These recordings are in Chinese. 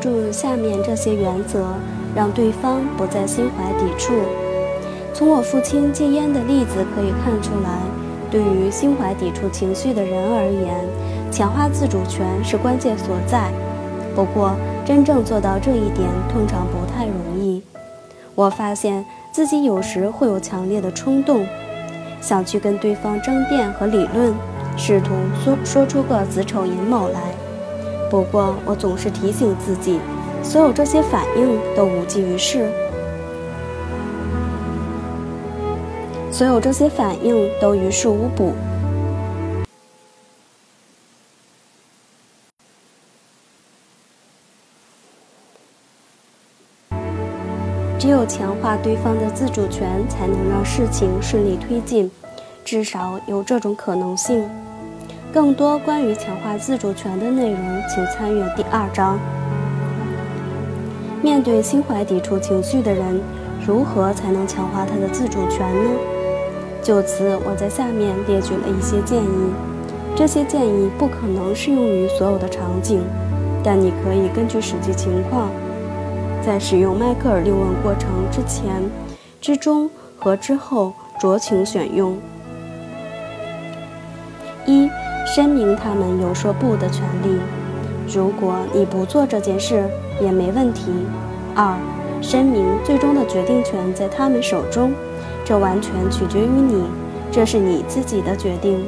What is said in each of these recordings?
住下面这些原则，让对方不再心怀抵触。从我父亲戒烟的例子可以看出来，对于心怀抵触情绪的人而言，强化自主权是关键所在。不过，真正做到这一点通常不太容易。我发现自己有时会有强烈的冲动，想去跟对方争辩和理论，试图说说出个子丑寅卯来。不过，我总是提醒自己，所有这些反应都无济于事。所有这些反应都于事无补。只有强化对方的自主权，才能让事情顺利推进。至少有这种可能性。更多关于强化自主权的内容，请参阅第二章。面对心怀抵触情绪的人，如何才能强化他的自主权呢？就此，我在下面列举了一些建议。这些建议不可能适用于所有的场景，但你可以根据实际情况，在使用迈克尔六问过程之前、之中和之后酌情选用。一、声明他们有说不的权利。如果你不做这件事，也没问题。二、声明最终的决定权在他们手中。这完全取决于你，这是你自己的决定，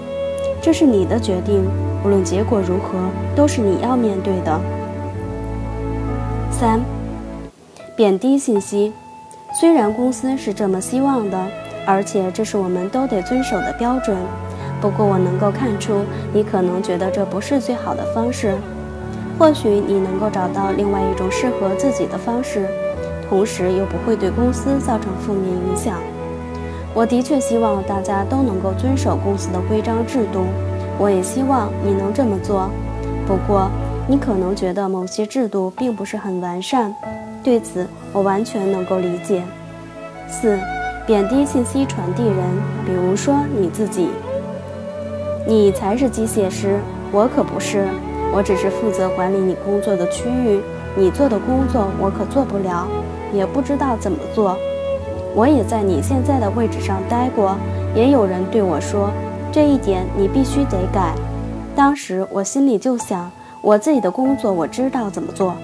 这是你的决定，无论结果如何，都是你要面对的。三，贬低信息，虽然公司是这么希望的，而且这是我们都得遵守的标准，不过我能够看出你可能觉得这不是最好的方式，或许你能够找到另外一种适合自己的方式，同时又不会对公司造成负面影响。我的确希望大家都能够遵守公司的规章制度，我也希望你能这么做。不过，你可能觉得某些制度并不是很完善，对此我完全能够理解。四、贬低信息传递人，比如说你自己，你才是机械师，我可不是，我只是负责管理你工作的区域，你做的工作我可做不了，也不知道怎么做。我也在你现在的位置上待过，也有人对我说：“这一点你必须得改。”当时我心里就想，我自己的工作我知道怎么做。